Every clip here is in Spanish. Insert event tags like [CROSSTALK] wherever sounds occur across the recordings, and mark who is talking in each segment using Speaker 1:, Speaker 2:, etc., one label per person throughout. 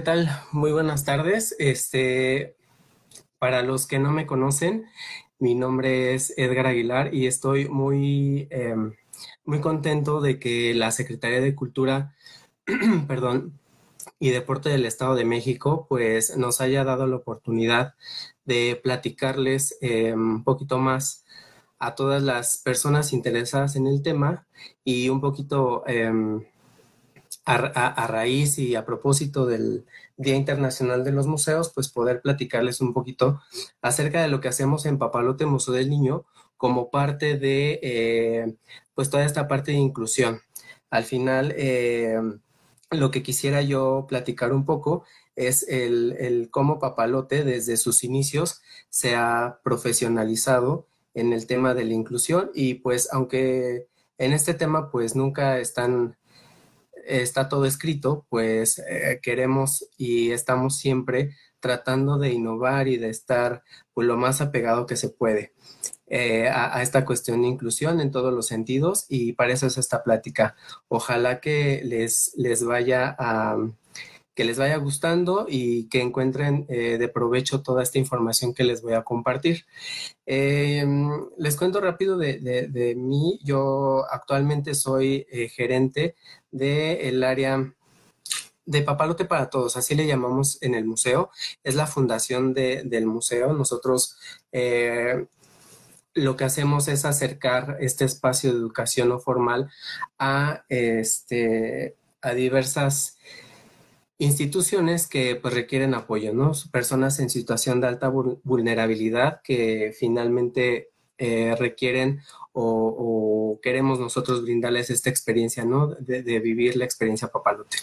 Speaker 1: ¿qué tal? Muy buenas tardes. Este, para los que no me conocen, mi nombre es Edgar Aguilar y estoy muy, em, muy contento de que la Secretaría de Cultura, [CLEARS THROAT] perdón, y Deporte del Estado de México, pues nos haya dado la oportunidad de platicarles em, un poquito más a todas las personas interesadas en el tema y un poquito em, a, raíz y a propósito del Día Internacional de los Museos, pues poder platicarles un poquito acerca de lo que hacemos en Papalote Museo del Niño como parte de, eh, pues toda esta parte de inclusión. Al final, eh, lo que quisiera yo platicar un poco es el, el, cómo Papalote desde sus inicios se ha profesionalizado en el tema de la inclusión y pues aunque en este tema pues nunca están está todo escrito, pues eh, queremos y estamos siempre tratando de innovar y de estar pues, lo más apegado que se puede eh, a, esta cuestión de inclusión en todos los sentidos y para eso es esta plática. Ojalá que les, les vaya a que les vaya gustando y que encuentren eh, de provecho toda esta información que les voy a compartir. les cuento rápido de, de, mí. Yo actualmente soy gerente del área de Papalote para Todos, así le llamamos en el museo. Es la fundación del museo. Nosotros eh, lo que hacemos es acercar este espacio de educación no formal a, este, a diversas instituciones que pues, requieren apoyo, ¿no? Personas en situación de alta vulnerabilidad que finalmente eh, requieren o, queremos nosotros brindarles esta experiencia, ¿no? De, vivir la experiencia papalote.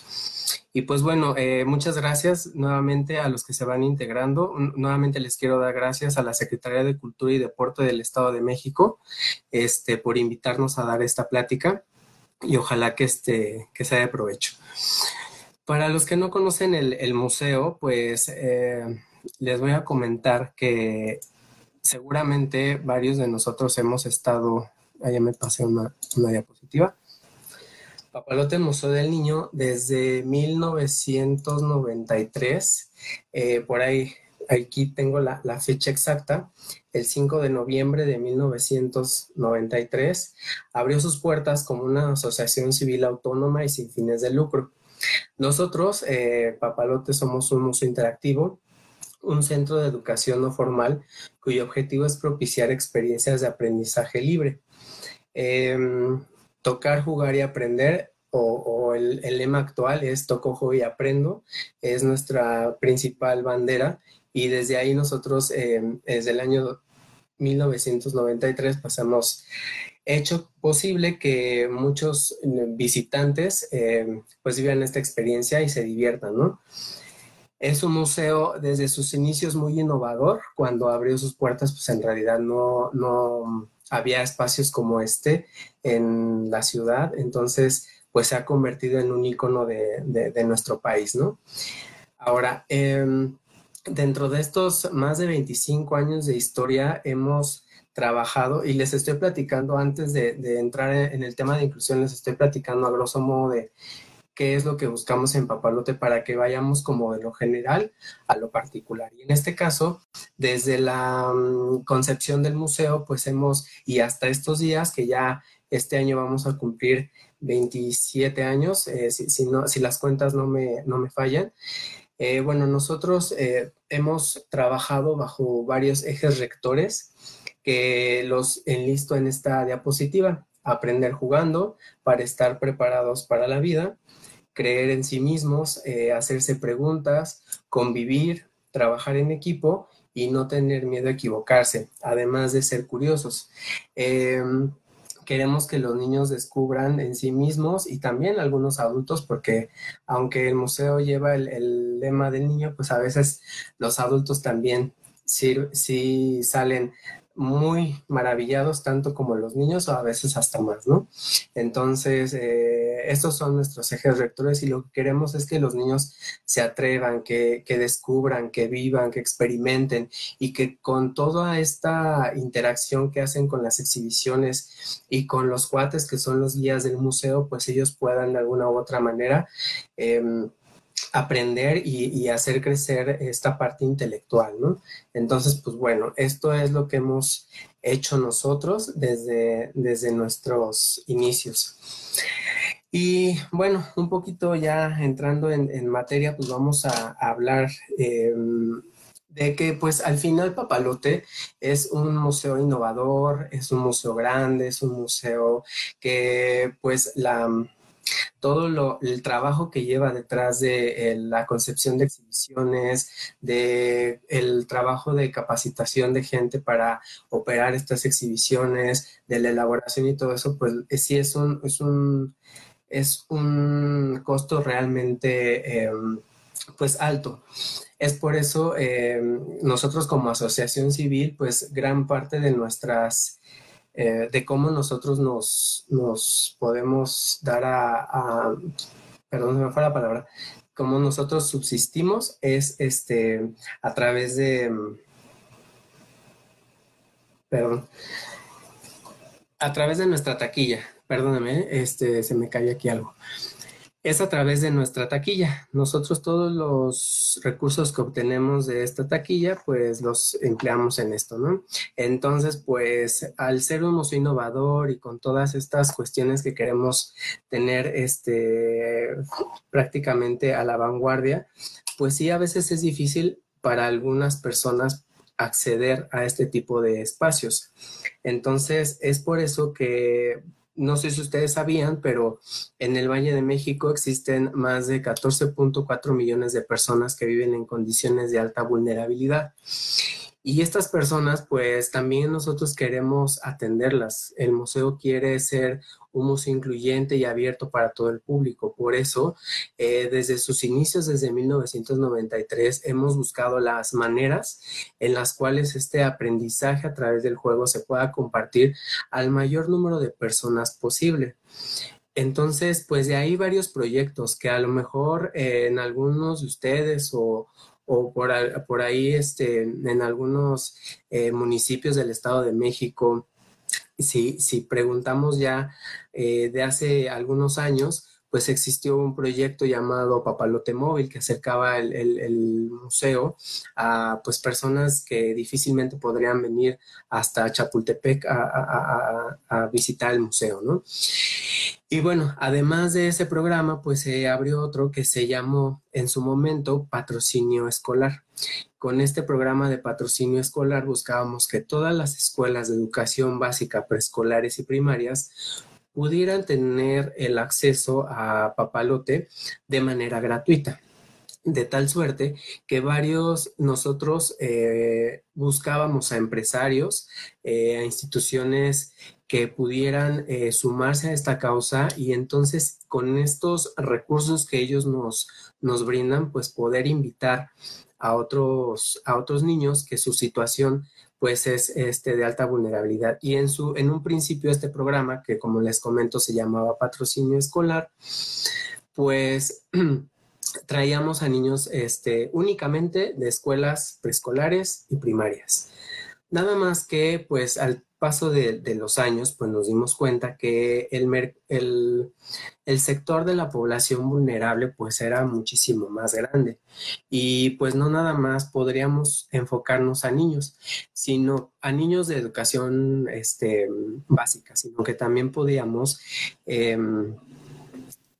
Speaker 1: Y pues bueno, eh, muchas gracias nuevamente a los que se van integrando. Nuevamente les quiero dar gracias a la Secretaría de Cultura y Deporte del Estado de México este, por invitarnos a dar esta plática y ojalá que, este, que sea de provecho. Para los que no conocen el, museo, pues eh, les voy a comentar que seguramente varios de nosotros hemos estado, allá me pasé una, diapositiva, Papalote Museo del Niño desde 1993, eh, por ahí, aquí tengo la, la, fecha exacta, el 5 de noviembre de 1993, abrió sus puertas como una asociación civil autónoma y sin fines de lucro. Nosotros, eh, Papalote, somos un museo interactivo un centro de educación no formal cuyo objetivo es propiciar experiencias de aprendizaje libre. Em, tocar, jugar y aprender, o, el, lema actual es toco, juego y aprendo, es nuestra principal bandera y desde ahí nosotros, em, desde el año 1993, pasamos hecho posible que muchos visitantes em, pues vivan esta experiencia y se diviertan, ¿no? Es un museo desde sus inicios muy innovador. Cuando abrió sus puertas, pues en realidad no, no había espacios como este en la ciudad. Entonces, pues se ha convertido en un icono de, de, nuestro país, ¿no? Ahora, em, dentro de estos más de 25 años de historia, hemos trabajado y les estoy platicando antes de, entrar en el tema de inclusión, les estoy platicando a grosso modo de qué es lo que buscamos en Papalote para que vayamos como de lo general a lo particular. Y en este caso, desde la mm, concepción del museo, pues hemos, y hasta estos días, que ya este año vamos a cumplir 27 años, eh, si, no, si las cuentas no me, no me fallan, eh, bueno, nosotros eh, hemos trabajado bajo varios ejes rectores que los enlisto en esta diapositiva. Aprender jugando para estar preparados para la vida, creer en sí mismos, eh, hacerse preguntas, convivir, trabajar en equipo y no tener miedo a equivocarse, además de ser curiosos. Em, queremos que los niños descubran en sí mismos y también algunos adultos, porque aunque el museo lleva el, lema del niño, pues a veces los adultos también sí salen muy maravillados, tanto como los niños o a veces hasta más, ¿no? Entonces, eh, estos son nuestros ejes rectores y lo que queremos es que los niños se atrevan, que, que, descubran, que vivan, que experimenten y que con toda esta interacción que hacen con las exhibiciones y con los cuates que son los guías del museo, pues ellos puedan de alguna u otra manera... Eh, aprender y, hacer crecer esta parte intelectual, ¿no? Entonces, pues bueno, esto es lo que hemos hecho nosotros desde, desde nuestros inicios. Y bueno, un poquito ya entrando en, materia, pues vamos a, hablar em, de que pues al final Papalote es un museo innovador, es un museo grande, es un museo que pues la todo lo, el trabajo que lleva detrás de eh, la concepción de exhibiciones, de el trabajo de capacitación de gente para operar estas exhibiciones, de la elaboración y todo eso, pues eh, sí es un, es un, es un costo realmente em, pues alto. Es por eso nosotros como asociación civil, pues gran parte de nuestras eh, de cómo nosotros nos, nos podemos dar a, perdón, se me fue la palabra, cómo nosotros subsistimos es este, a través de, perdón, a través de nuestra taquilla, perdóname, este, se me cae aquí algo es a través de nuestra taquilla. Nosotros todos los recursos que obtenemos de esta taquilla, pues los empleamos en esto, ¿no? Entonces, pues al ser un museo innovador y con todas estas cuestiones que queremos tener este, prácticamente a la vanguardia, pues sí, a veces es difícil para algunas personas acceder a este tipo de espacios. Entonces, es por eso que no sé si ustedes sabían, pero en el Valle de México existen más de 14.4 millones de personas que viven en condiciones de alta vulnerabilidad. Y estas personas, pues también nosotros queremos atenderlas. El museo quiere ser un museo incluyente y abierto para todo el público. Por eso, eh, desde sus inicios, desde 1993, hemos buscado las maneras en las cuales este aprendizaje a través del juego se pueda compartir al mayor número de personas posible. Entonces, pues de ahí varios proyectos que a lo mejor eh, en algunos de ustedes o, o por, por ahí este, en algunos eh, municipios del Estado de México, si, si preguntamos ya eh, de hace algunos años, pues existió un proyecto llamado Papalote Móvil que acercaba el, museo a pues personas que difícilmente podrían venir hasta Chapultepec a visitar el museo, ¿no? Y bueno, además de ese programa, pues se abrió otro que se llamó en su momento Patrocinio Escolar. Con este programa de patrocinio escolar buscábamos que todas las escuelas de educación básica, preescolares y primarias pudieran tener el acceso a Papalote de manera gratuita. De tal suerte que varios nosotros eh, buscábamos a empresarios, eh, a instituciones que pudieran eh, sumarse a esta causa y entonces con estos recursos que ellos nos, nos brindan, pues poder invitar a otros, a otros niños que su situación pues es este, de alta vulnerabilidad. Y en, su, en un principio este programa, que como les comento se llamaba patrocinio escolar, pues [CLEARS THROAT] traíamos a niños este, únicamente de escuelas preescolares y primarias. Nada más que, pues, al paso de, los años, pues nos dimos cuenta que el, el, sector de la población vulnerable, pues, era muchísimo más grande. Y, pues, no nada más podríamos enfocarnos a niños, sino a niños de educación este, básica, sino que también podíamos... Em,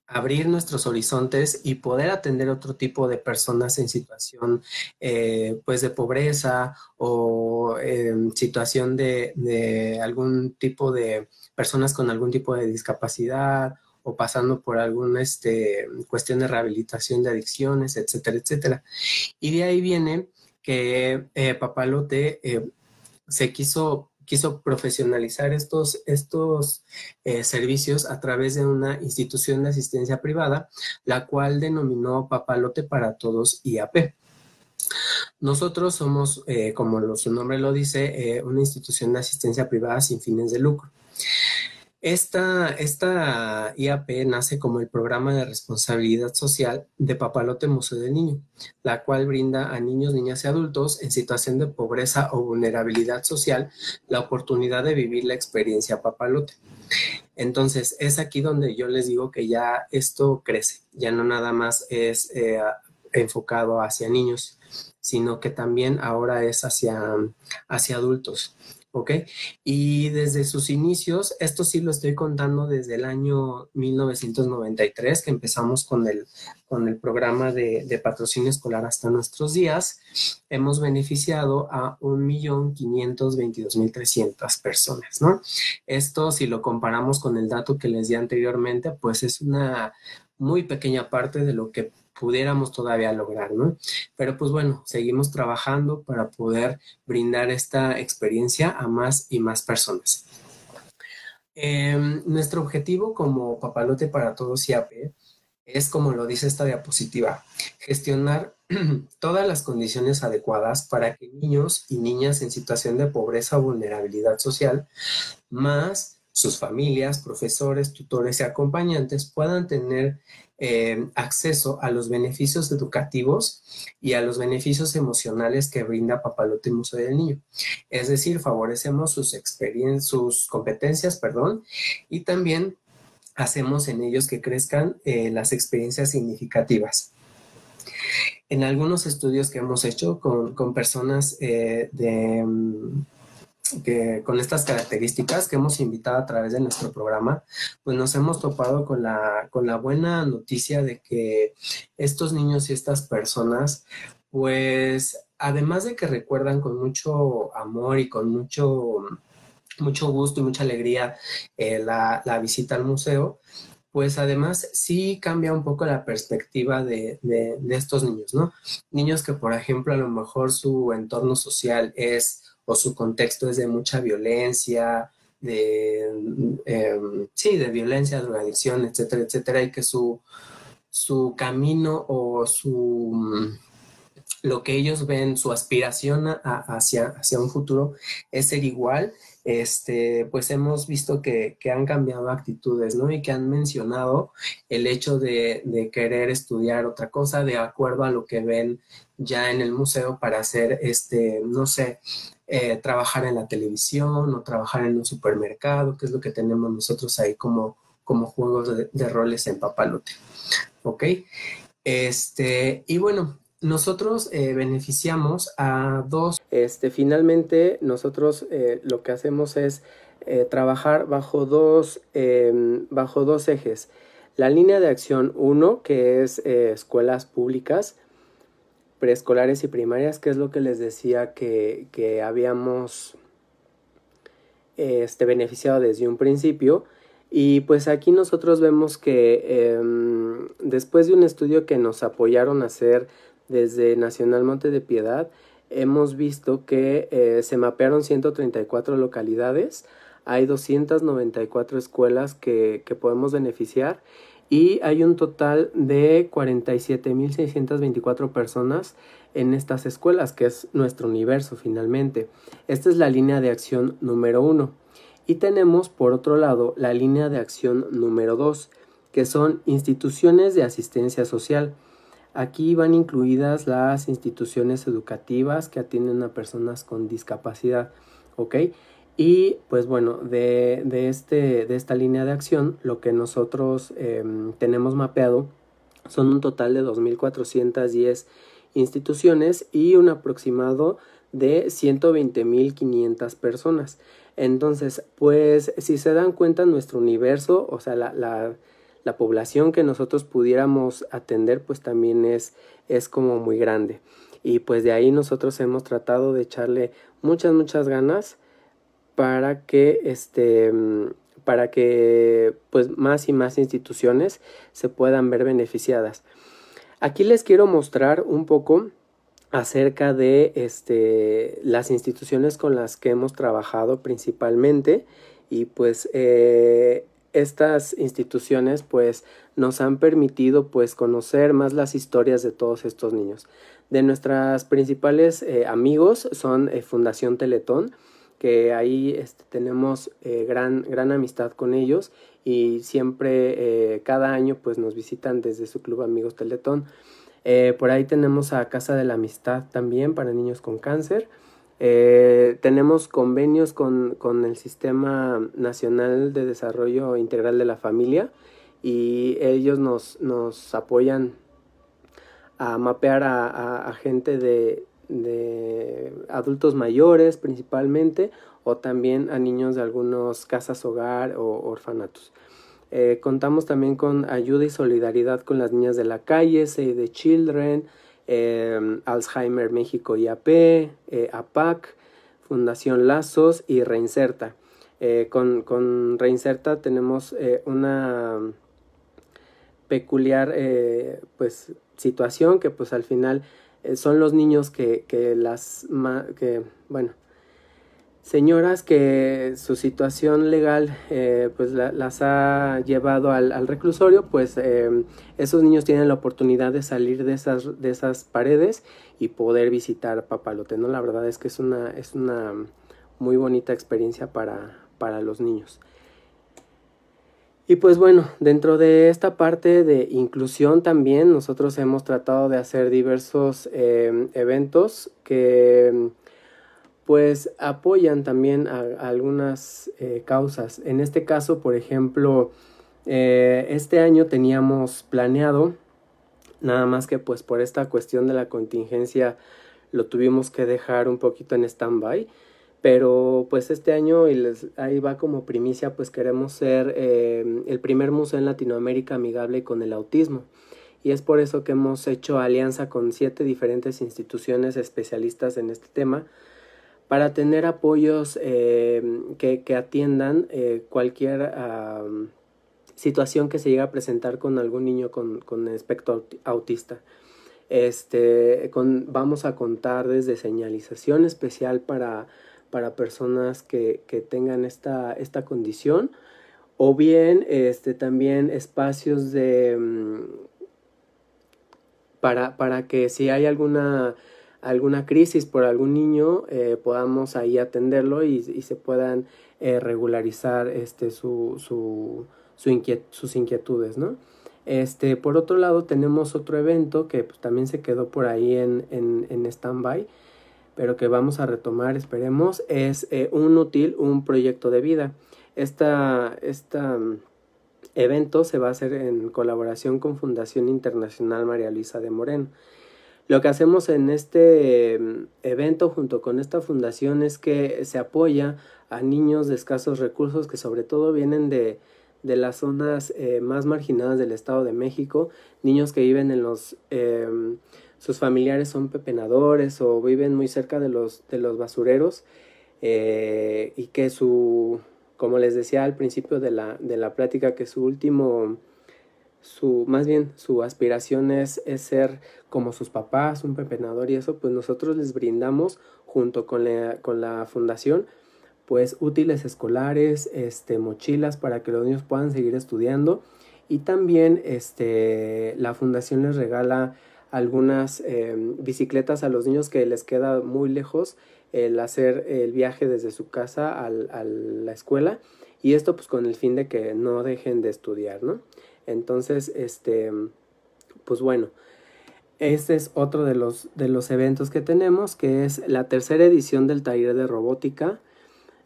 Speaker 1: abrir nuestros horizontes y poder atender otro tipo de personas en situación eh, pues de pobreza o en situación de, algún tipo de personas con algún tipo de discapacidad o pasando por alguna este, cuestión de rehabilitación de adicciones, etcétera, etcétera. Y de ahí viene que eh, Papalote eh, se quiso quiso profesionalizar estos, estos eh, servicios a través de una institución de asistencia privada, la cual denominó Papalote para Todos IAP. Nosotros somos, eh, como su nombre lo dice, eh, una institución de asistencia privada sin fines de lucro. Esta, esta IAP nace como el programa de responsabilidad social de Papalote Museo del Niño, la cual brinda a niños, niñas y adultos en situación de pobreza o vulnerabilidad social la oportunidad de vivir la experiencia Papalote. Entonces, es aquí donde yo les digo que ya esto crece, ya no nada más es eh, enfocado hacia niños, sino que también ahora es hacia, hacia adultos. ¿Ok? Y desde sus inicios, esto sí lo estoy contando desde el año 1993, que empezamos con el, con el programa de, patrocinio escolar hasta nuestros días, hemos beneficiado a 1.522.300 personas, ¿no? Esto, si lo comparamos con el dato que les di anteriormente, pues es una muy pequeña parte de lo que pudiéramos todavía lograr, ¿no? Pero pues bueno, seguimos trabajando para poder brindar esta experiencia a más y más personas. Em, nuestro objetivo como Papalote para Todos IAP es, como lo dice esta diapositiva, gestionar [CLEARS THROAT] todas las condiciones adecuadas para que niños y niñas en situación de pobreza o vulnerabilidad social, más sus familias, profesores, tutores y acompañantes puedan tener eh, acceso a los beneficios educativos y a los beneficios emocionales que brinda Papalote Museo del Niño. Es decir, favorecemos sus experiencias, sus competencias, perdón, y también hacemos en ellos que crezcan eh, las experiencias significativas. En algunos estudios que hemos hecho con, personas eh, de... Mm, que con estas características que hemos invitado a través de nuestro programa, pues nos hemos topado con la, con la buena noticia de que estos niños y estas personas, pues además de que recuerdan con mucho amor y con mucho, mucho gusto y mucha alegría eh, la, visita al museo, pues además sí cambia un poco la perspectiva de, de, estos niños, ¿no? Niños que, por ejemplo, a lo mejor su entorno social es o su contexto es de mucha violencia, de, em, sí, de violencia, drogadicción, etcétera, etcétera, y que su, su camino o su lo que ellos ven, su aspiración hacia, hacia un futuro es ser igual, este, pues hemos visto que, han cambiado actitudes, ¿no? Y que han mencionado el hecho de, de, querer estudiar otra cosa de acuerdo a lo que ven ya en el museo para hacer, este, no sé, eh, trabajar en la televisión o trabajar en un supermercado, que es lo que tenemos nosotros ahí como, como juegos de, roles en Papalote. ¿Ok? Este, y bueno, nosotros eh, beneficiamos a dos. Este, finalmente, nosotros eh, lo que hacemos es trabajar bajo dos, em, bajo dos ejes. La línea de acción 1, que es escuelas públicas, preescolares y primarias, que es lo que les decía que, habíamos este, beneficiado desde un principio. Y pues aquí nosotros vemos que em, después de un estudio que nos apoyaron a hacer desde Nacional Monte de Piedad, hemos visto que eh, se mapearon 134 localidades, hay 294 escuelas que, que podemos beneficiar y hay un total de 47.624 personas en estas escuelas, que es nuestro universo finalmente. Esta es la línea de acción número uno. Y tenemos por otro lado la línea de acción número dos, que son instituciones de asistencia social. Aquí van incluidas las instituciones educativas que atienden a personas con discapacidad, ¿ok? Y pues bueno, de, de, este, de esta línea de acción, lo que nosotros em, tenemos mapeado son un total de 2.410 instituciones y un aproximado de 120.500 personas. Entonces, pues si se dan cuenta, nuestro universo, o sea, la, la, la población que nosotros pudiéramos atender, pues también es, es como muy grande. Y pues de ahí nosotros hemos tratado de echarle muchas, muchas ganas para que este para que pues más y más instituciones se puedan ver beneficiadas. Aquí les quiero mostrar un poco acerca de este, las instituciones con las que hemos trabajado principalmente y pues eh, estas instituciones pues nos han permitido pues conocer más las historias de todos estos niños. De nuestras principales eh, amigos son eh, Fundación Teletón, que ahí este, tenemos eh, gran, gran amistad con ellos y siempre eh, cada año pues nos visitan desde su club Amigos Teletón. Eh, por ahí tenemos a Casa de la Amistad también para niños con cáncer. Tenemos convenios con, con, el Sistema Nacional de Desarrollo Integral de la Familia y ellos nos, nos apoyan a mapear a, gente de, de, adultos mayores principalmente o también a niños de algunas casas hogar o orfanatos. Eh, contamos también con ayuda y solidaridad con las niñas de la calle, Save the Children, eh, Alzheimer México IAP, eh, APAC, Fundación Lazos y Reinserta. con, con, Reinserta tenemos una peculiar pues, situación que pues al final son los niños que, que las que bueno señoras que su situación legal eh, pues las ha llevado al, reclusorio, pues eh, esos niños tienen la oportunidad de salir de esas, de esas paredes y poder visitar Papalote, ¿no? La verdad es que es una, es una muy bonita experiencia para, para los niños. Y pues bueno, dentro de esta parte de inclusión también nosotros hemos tratado de hacer diversos eh, eventos que pues apoyan también a, algunas eh, causas. En este caso, por ejemplo, eh, este año teníamos planeado, nada más que pues por esta cuestión de la contingencia lo tuvimos que dejar un poquito en stand-by, pero pues este año, y les, ahí va como primicia, pues queremos ser eh, el primer museo en Latinoamérica amigable con el autismo. Y es por eso que hemos hecho alianza con siete diferentes instituciones especialistas en este tema, para tener apoyos eh, que, atiendan eh, cualquier situación que se llegue a presentar con algún niño con, con espectro autista. Este, con, vamos a contar desde señalización especial para, para personas que, que tengan esta, esta condición o bien este, también espacios de mm, para, para que si hay alguna alguna crisis por algún niño, eh, podamos ahí atenderlo y, se puedan eh, regularizar este, su, su, sus inquietudes, ¿no? Este, por otro lado, tenemos otro evento que pues, también se quedó por ahí en, en, en stand-by, pero que vamos a retomar, esperemos, es eh, un útil, un proyecto de vida. Esta, esta mm, evento se va a hacer en colaboración con Fundación Internacional María Luisa de Moreno. Lo que hacemos en este em, evento junto con esta fundación es que se apoya a niños de escasos recursos que sobre todo vienen de, de las zonas eh, más marginadas del Estado de México, niños que viven en los... Em, sus familiares son pepenadores o viven muy cerca de los, de los basureros eh, y que su, como les decía al principio de la, de la plática, que su último su, más bien su aspiración es, es, ser como sus papás, un pepenador y eso, pues nosotros les brindamos junto con la, con la fundación pues útiles escolares, este, mochilas para que los niños puedan seguir estudiando. Y también este, la fundación les regala algunas em, bicicletas a los niños que les queda muy lejos el hacer el viaje desde su casa al, a la escuela y esto pues con el fin de que no dejen de estudiar, ¿no? Entonces, este, pues bueno, este es otro de los, de los eventos que tenemos, que es la tercera edición del taller de robótica.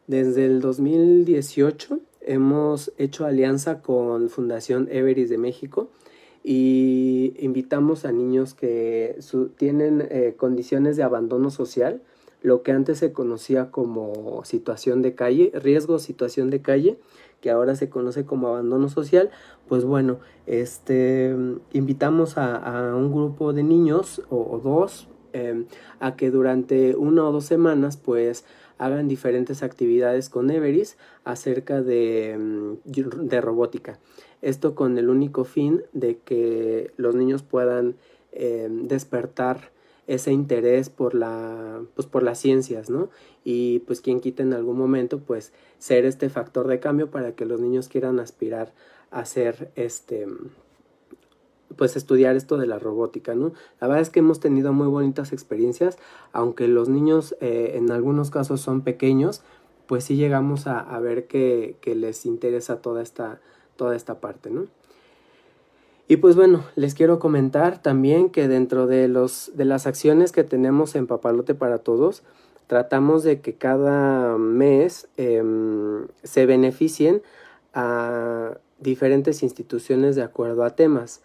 Speaker 1: Desde el 2018 hemos hecho alianza con Fundación Everis de México y invitamos a niños que tienen eh, condiciones de abandono social, lo que antes se conocía como situación de calle, riesgo situación de calle, que ahora se conoce como abandono social, pues bueno, este, invitamos a, un grupo de niños o, dos em, a que durante una o dos semanas pues hagan diferentes actividades con Everis acerca de, em, de robótica. Esto con el único fin de que los niños puedan em, despertar ese interés por la pues por las ciencias no y pues quien quita en algún momento pues ser este factor de cambio para que los niños quieran aspirar a hacer este pues estudiar esto de la robótica, ¿no? La verdad es que hemos tenido muy bonitas experiencias, aunque los niños eh, en algunos casos son pequeños, pues sí llegamos a, ver que, les interesa toda esta, toda esta parte, ¿no? Y pues bueno, les quiero comentar también que dentro de, los, de las acciones que tenemos en Papalote para Todos, tratamos de que cada mes em, se beneficien a diferentes instituciones de acuerdo a temas.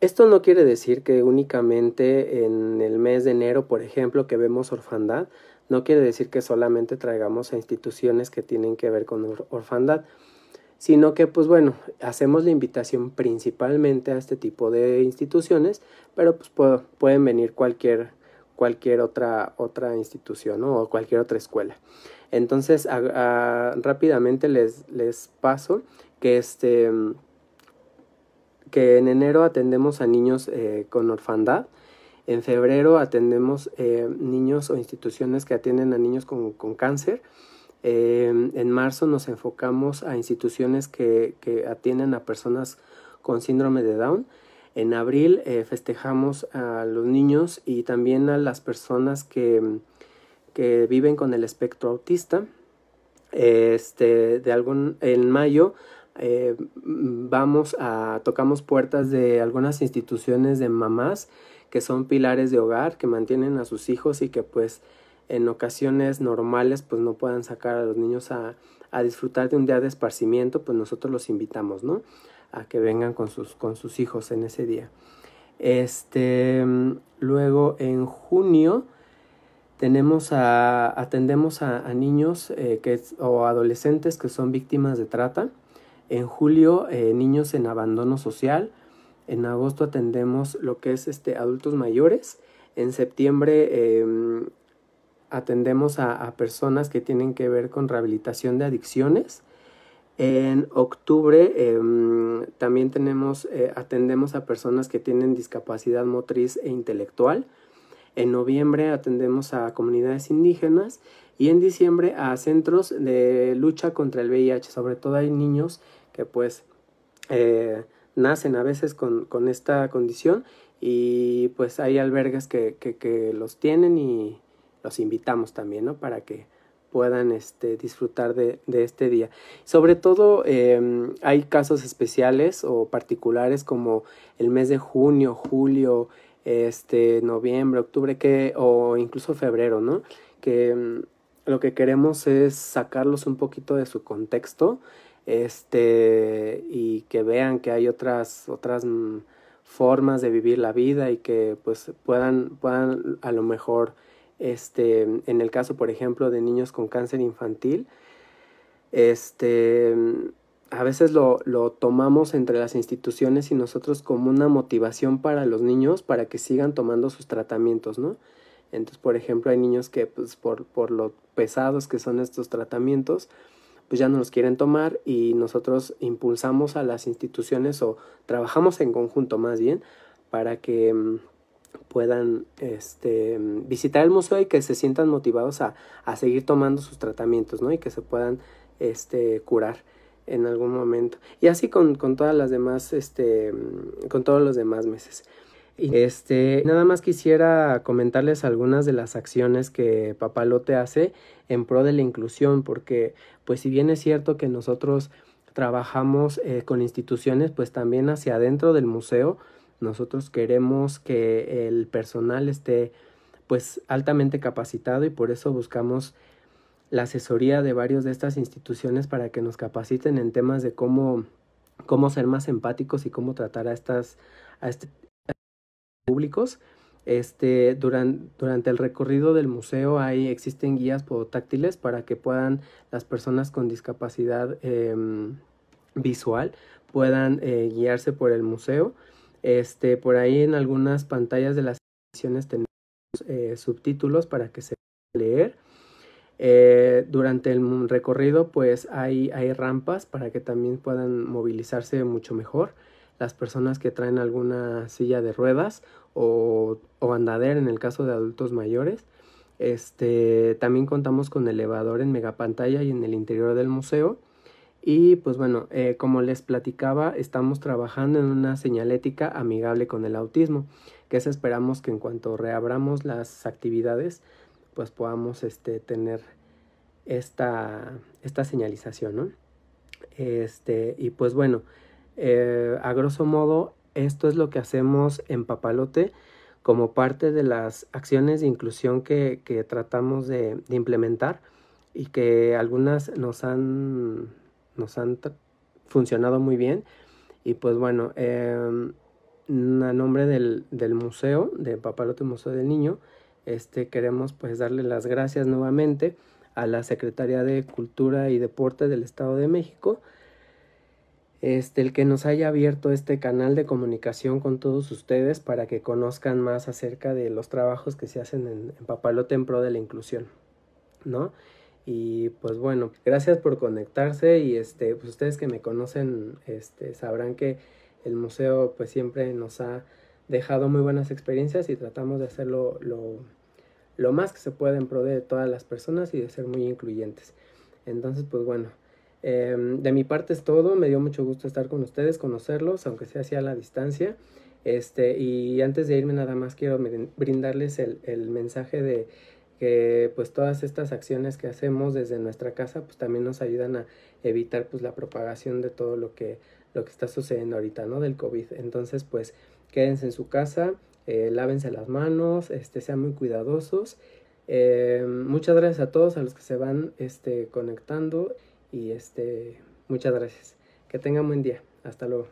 Speaker 1: Esto no quiere decir que únicamente en el mes de enero, por ejemplo, que vemos orfandad, no quiere decir que solamente traigamos a instituciones que tienen que ver con orfandad, sino que pues bueno, hacemos la invitación principalmente a este tipo de instituciones, pero pues pueden venir cualquier, cualquier otra, otra institución o cualquier otra escuela. Entonces, rápidamente les, les paso que este que en enero atendemos a niños eh, con orfandad, en febrero atendemos eh, niños o instituciones que atienden a niños con, cáncer. Eh, en marzo nos enfocamos a instituciones que, atienden a personas con síndrome de Down. En abril festejamos a los niños y también a las personas que, que viven con el espectro autista. Este, de algún, en mayo eh, vamos a, tocamos puertas de algunas instituciones de mamás que son pilares de hogar, que mantienen a sus hijos y que pues en ocasiones normales pues no puedan sacar a los niños a, a disfrutar de un día de esparcimiento, pues nosotros los invitamos, ¿no? A que vengan con sus, con sus hijos en ese día. Este, luego en junio tenemos a, atendemos a, niños eh, que, o adolescentes que son víctimas de trata. En julio, eh, niños en abandono social. En agosto atendemos lo que es este, adultos mayores. En septiembre em, atendemos a, personas que tienen que ver con rehabilitación de adicciones. En octubre em, también tenemos, eh, atendemos a personas que tienen discapacidad motriz e intelectual. En noviembre atendemos a comunidades indígenas y en diciembre a centros de lucha contra el VIH. Sobre todo hay niños que pues eh, nacen a veces con, esta condición y pues hay albergues que, los tienen y los invitamos también, ¿no? Para que puedan este, disfrutar de, este día. Sobre todo em, hay casos especiales o particulares como el mes de junio, julio, este, noviembre, octubre, que, o incluso febrero, ¿no? Que em, lo que queremos es sacarlos un poquito de su contexto este, y que vean que hay otras, otras mm, formas de vivir la vida y que pues puedan, puedan a lo mejor, este, en el caso, por ejemplo, de niños con cáncer infantil, este, a veces lo, lo tomamos entre las instituciones y nosotros como una motivación para los niños para que sigan tomando sus tratamientos, ¿no? Entonces, por ejemplo, hay niños que, pues, por, por lo pesados que son estos tratamientos, pues ya no los quieren tomar y nosotros impulsamos a las instituciones o trabajamos en conjunto más bien para que mm, puedan este, visitar el museo y que se sientan motivados a, a, seguir tomando sus tratamientos, ¿no? Y que se puedan este, curar en algún momento. Y así con, con todas las demás, este, con todos los demás meses. Este, nada más quisiera comentarles algunas de las acciones que Papalote hace en pro de la inclusión, porque pues si bien es cierto que nosotros trabajamos eh, con instituciones, pues también hacia adentro del museo, nosotros queremos que el personal esté pues altamente capacitado y por eso buscamos la asesoría de varios de estas instituciones para que nos capaciten en temas de cómo, cómo ser más empáticos y cómo tratar a estas a este, públicos. Este, durante, durante el recorrido del museo hay, existen guías podotáctiles para que puedan las personas con discapacidad em, visual puedan eh, guiarse por el museo. Este, por ahí en algunas pantallas de las sesiones tenemos eh, subtítulos para que se pueda leer. Eh, durante el recorrido pues hay, hay rampas para que también puedan movilizarse mucho mejor las personas que traen alguna silla de ruedas o, o andadera en el caso de adultos mayores. Este, también contamos con elevador en megapantalla y en el interior del museo. Y pues bueno, eh, como les platicaba, estamos trabajando en una señalética amigable con el autismo, que es esperamos que en cuanto reabramos las actividades, pues podamos este, tener esta, esta señalización. Este, y pues bueno, eh, a grosso modo, esto es lo que hacemos en Papalote. como parte de las acciones de inclusión que, tratamos de, implementar y que algunas nos han, nos han funcionado muy bien. Y pues bueno, em, a nombre del, del, museo, de Papalote Museo del Niño, este, queremos pues darle las gracias nuevamente a la Secretaría de Cultura y Deporte del Estado de México, este, el que nos haya abierto este canal de comunicación con todos ustedes para que conozcan más acerca de los trabajos que se hacen en, Papalote en pro de la inclusión, ¿no? Y pues bueno, gracias por conectarse y este, pues ustedes que me conocen, este, sabrán que el museo pues siempre nos ha dejado muy buenas experiencias y tratamos de hacerlo lo, más que se puede en pro de todas las personas y de ser muy incluyentes. Entonces, pues bueno, Em, de mi parte es todo, me dio mucho gusto estar con ustedes, conocerlos, aunque sea así a la distancia. Este, y antes de irme nada más quiero brindarles el mensaje de que pues todas estas acciones que hacemos desde nuestra casa pues también nos ayudan a evitar pues la propagación de todo lo que lo que está sucediendo ahorita no del covid entonces pues quédense en su casa eh, lávense las manos este sean muy cuidadosos eh, muchas gracias a todos a los que se van este conectando y este, muchas gracias. Que tengan buen día. Hasta luego.